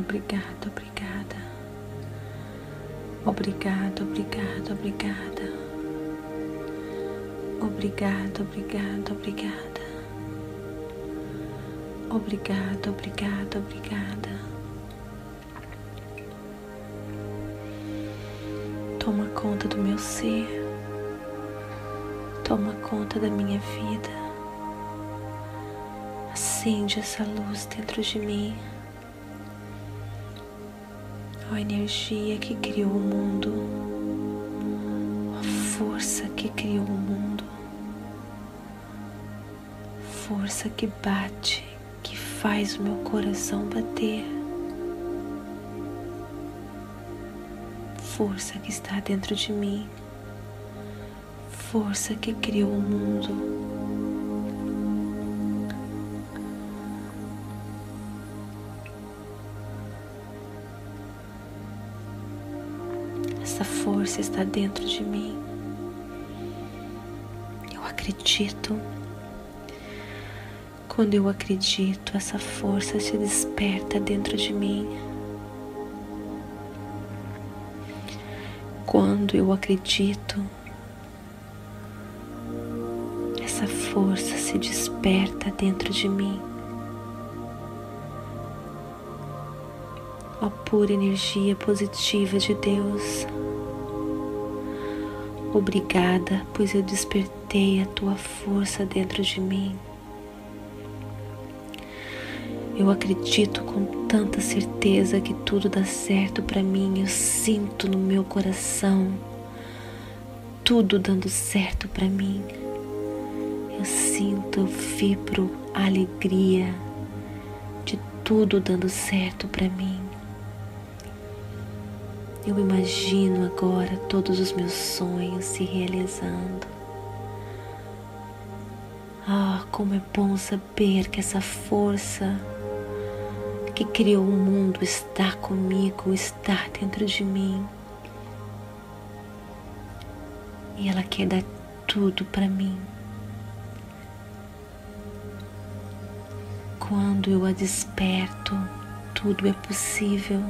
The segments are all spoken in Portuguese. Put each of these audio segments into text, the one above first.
Obrigada, obrigada, obrigada. Obrigada, obrigada, obrigada. Obrigada, obrigada. Obrigada, obrigada, obrigada. Toma conta do meu ser. Toma conta da minha vida. Acende essa luz dentro de mim energia que criou o mundo, a força que criou o mundo, força que bate, que faz o meu coração bater, força que está dentro de mim, força que criou o mundo. Força está dentro de mim. Eu acredito. Quando eu acredito, essa força se desperta dentro de mim. Quando eu acredito, essa força se desperta dentro de mim. a pura energia positiva de Deus. Obrigada, pois eu despertei a tua força dentro de mim. Eu acredito com tanta certeza que tudo dá certo para mim. Eu sinto no meu coração tudo dando certo para mim. Eu sinto, eu vibro a alegria de tudo dando certo para mim. Eu imagino agora todos os meus sonhos se realizando. Ah, como é bom saber que essa força que criou o mundo está comigo, está dentro de mim. E ela quer dar tudo para mim. Quando eu a desperto, tudo é possível.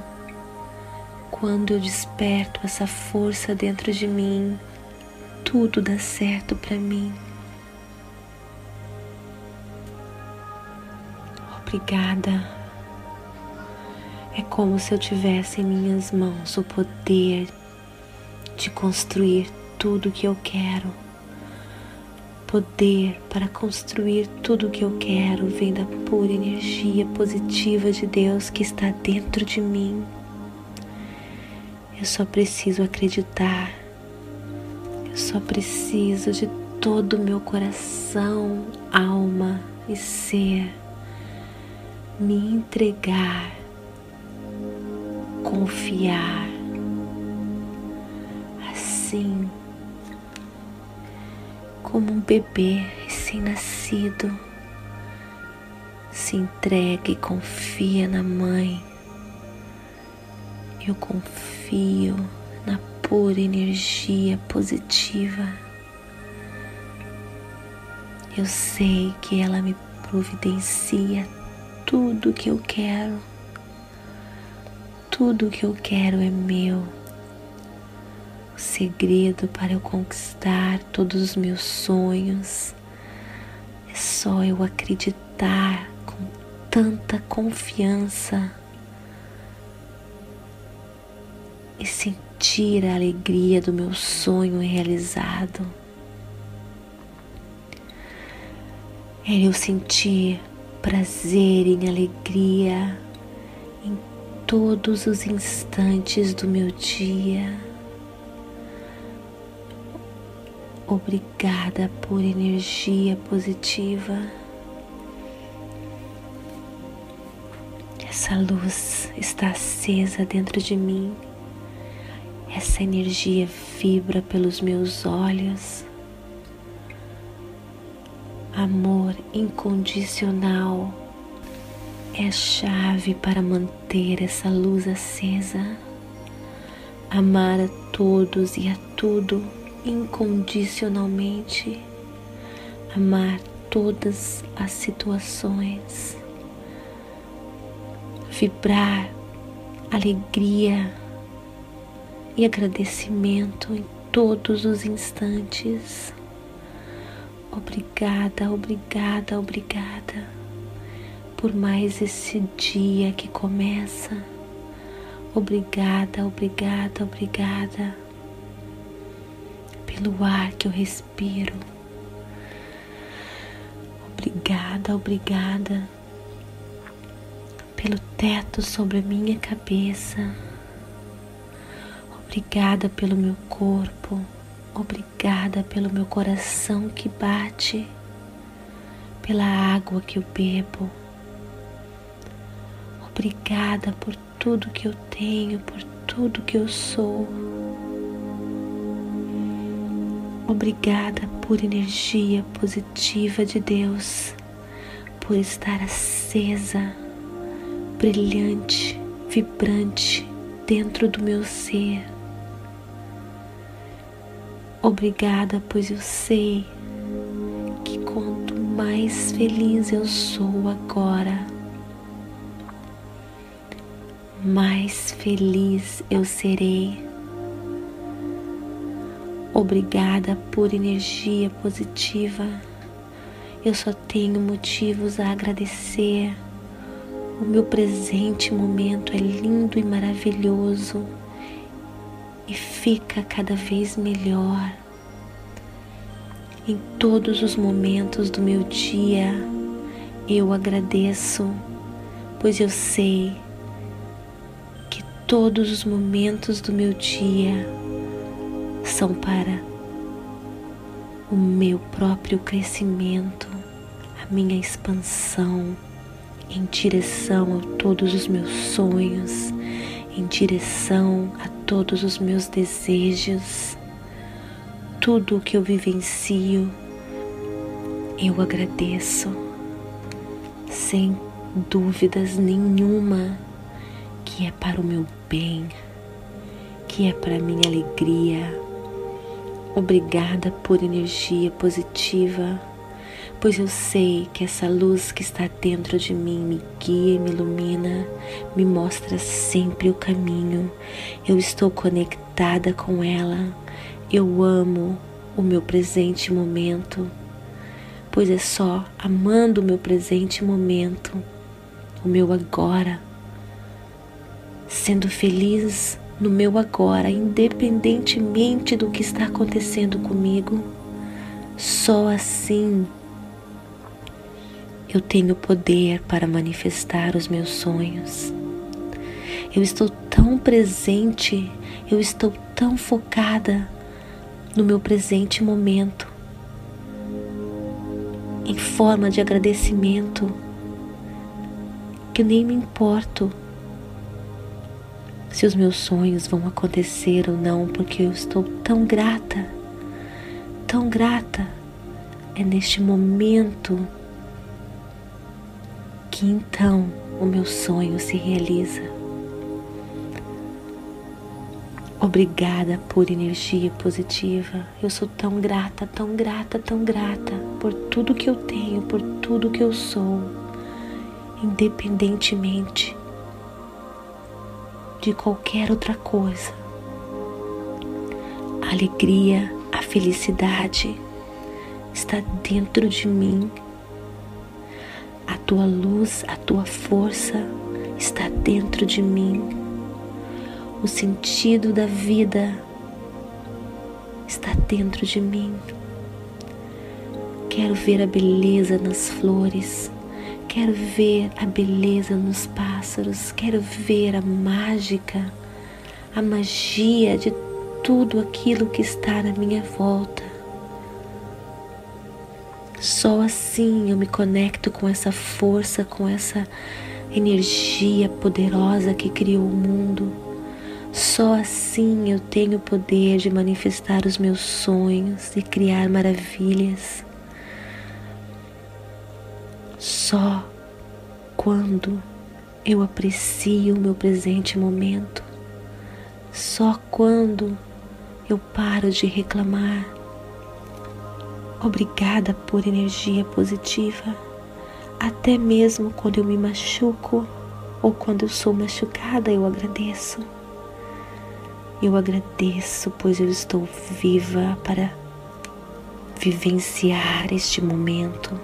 Quando eu desperto essa força dentro de mim, tudo dá certo para mim. Obrigada. É como se eu tivesse em minhas mãos o poder de construir tudo o que eu quero. Poder para construir tudo o que eu quero vem da pura energia positiva de Deus que está dentro de mim. Eu só preciso acreditar. Eu só preciso de todo o meu coração, alma e ser me entregar, confiar. Assim, como um bebê recém-nascido, se entrega e confia na mãe eu confio na pura energia positiva. Eu sei que ela me providencia tudo que eu quero tudo que eu quero é meu. O segredo para eu conquistar todos os meus sonhos é só eu acreditar com tanta confiança e sentir a alegria do meu sonho realizado. É eu sentir prazer e alegria em todos os instantes do meu dia. Obrigada por energia positiva. Essa luz está acesa dentro de mim. Essa energia vibra pelos meus olhos Amor incondicional é a chave para manter essa luz acesa. Amar a todos e a tudo incondicionalmente. Amar todas as situações. Vibrar alegria e agradecimento em todos os instantes. Obrigada, obrigada, obrigada por mais esse dia que começa. Obrigada, obrigada, obrigada pelo ar que eu respiro. Obrigada, obrigada pelo teto sobre a minha cabeça. Obrigada pelo meu corpo. Obrigada pelo meu coração que bate, pela água que eu bebo. Obrigada por tudo que eu tenho, por tudo que eu sou. Obrigada por energia positiva de Deus, por estar acesa, brilhante, vibrante dentro do meu ser. Obrigada, pois eu sei que quanto mais feliz eu sou agora, mais feliz eu serei. Obrigada por energia positiva. Eu só tenho motivos a agradecer. O meu presente momento é lindo e maravilhoso e fica cada vez melhor. Em todos os momentos do meu dia, eu agradeço, pois eu sei que todos os momentos do meu dia são para o meu próprio crescimento, a minha expansão em direção a todos os meus sonhos, em direção a todos os meus desejos, tudo o que eu vivencio, eu agradeço, sem dúvidas nenhuma, que é para o meu bem, que é para a minha alegria. Obrigada por energia positiva pois eu sei que essa luz que está dentro de mim me guia me ilumina, me mostra sempre o caminho. Eu estou conectada com ela. Eu amo o meu presente momento, pois é só amando o meu presente momento, o meu agora, sendo feliz no meu agora, independentemente do que está acontecendo comigo. Só assim eu tenho poder para manifestar os meus sonhos. Eu estou tão presente, eu estou tão focada no meu presente momento, em forma de agradecimento, que eu nem me importo se os meus sonhos vão acontecer ou não, porque eu estou tão grata, tão grata. É neste momento que então o meu sonho se realiza. Obrigada por energia positiva. Eu sou tão grata, tão grata, tão grata por tudo que eu tenho, por tudo que eu sou, independentemente de qualquer outra coisa. A alegria, a felicidade está dentro de mim. Tua luz, a tua força está dentro de mim. O sentido da vida está dentro de mim. Quero ver a beleza nas flores, quero ver a beleza nos pássaros, quero ver a mágica, a magia de tudo aquilo que está na minha volta. Só assim eu me conecto com essa força, com essa energia poderosa que criou o mundo. Só assim eu tenho o poder de manifestar os meus sonhos e criar maravilhas. Só quando eu aprecio o meu presente momento, só quando eu paro de reclamar. Obrigada por energia positiva, até mesmo quando eu me machuco ou quando eu sou machucada, eu agradeço. Eu agradeço, pois eu estou viva para vivenciar este momento.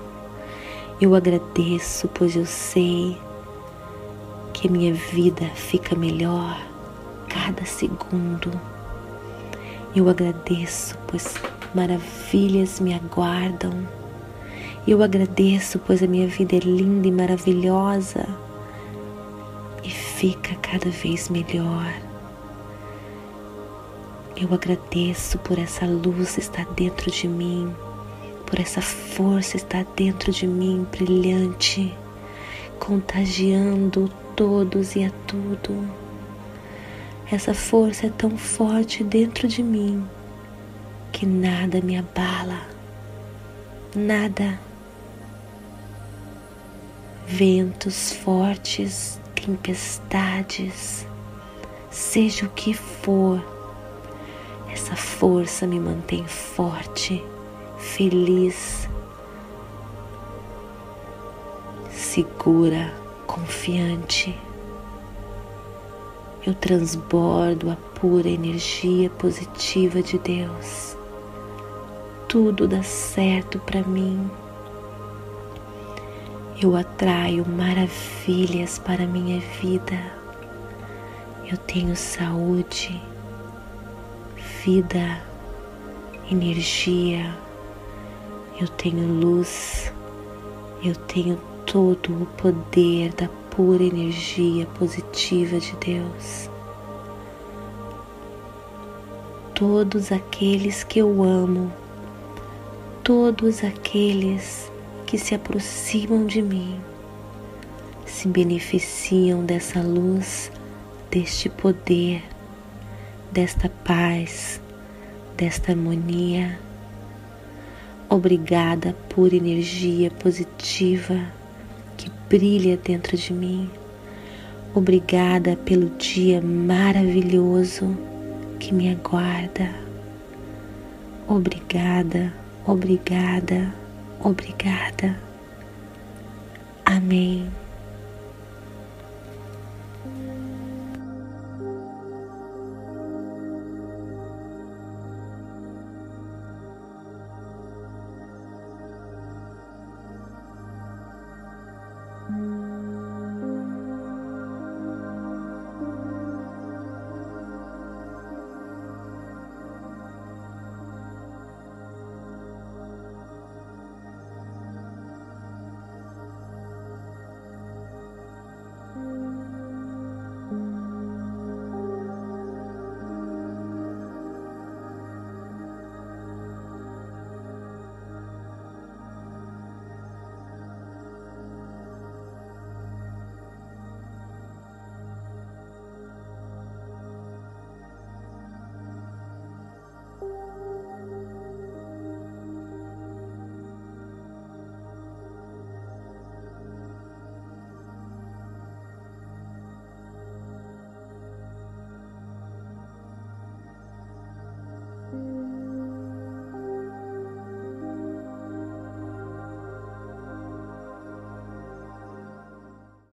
Eu agradeço, pois eu sei que minha vida fica melhor cada segundo. Eu agradeço, pois maravilhas me aguardam. Eu agradeço, pois a minha vida é linda e maravilhosa e fica cada vez melhor. Eu agradeço por essa luz estar dentro de mim, por essa força estar dentro de mim, brilhante, contagiando todos e a tudo. Essa força é tão forte dentro de mim que nada me abala, nada. Ventos fortes, tempestades, seja o que for essa força me mantém forte, feliz, segura, confiante. Eu transbordo a pura energia positiva de Deus. Tudo dá certo para mim. Eu atraio maravilhas para minha vida. Eu tenho saúde vida, energia, eu tenho luz, eu tenho todo o poder da pura energia positiva de Deus. Todos aqueles que eu amo, todos aqueles que se aproximam de mim, se beneficiam dessa luz, deste poder desta paz, desta harmonia. Obrigada por energia positiva que brilha dentro de mim. Obrigada pelo dia maravilhoso que me aguarda. Obrigada, obrigada, obrigada. Amém.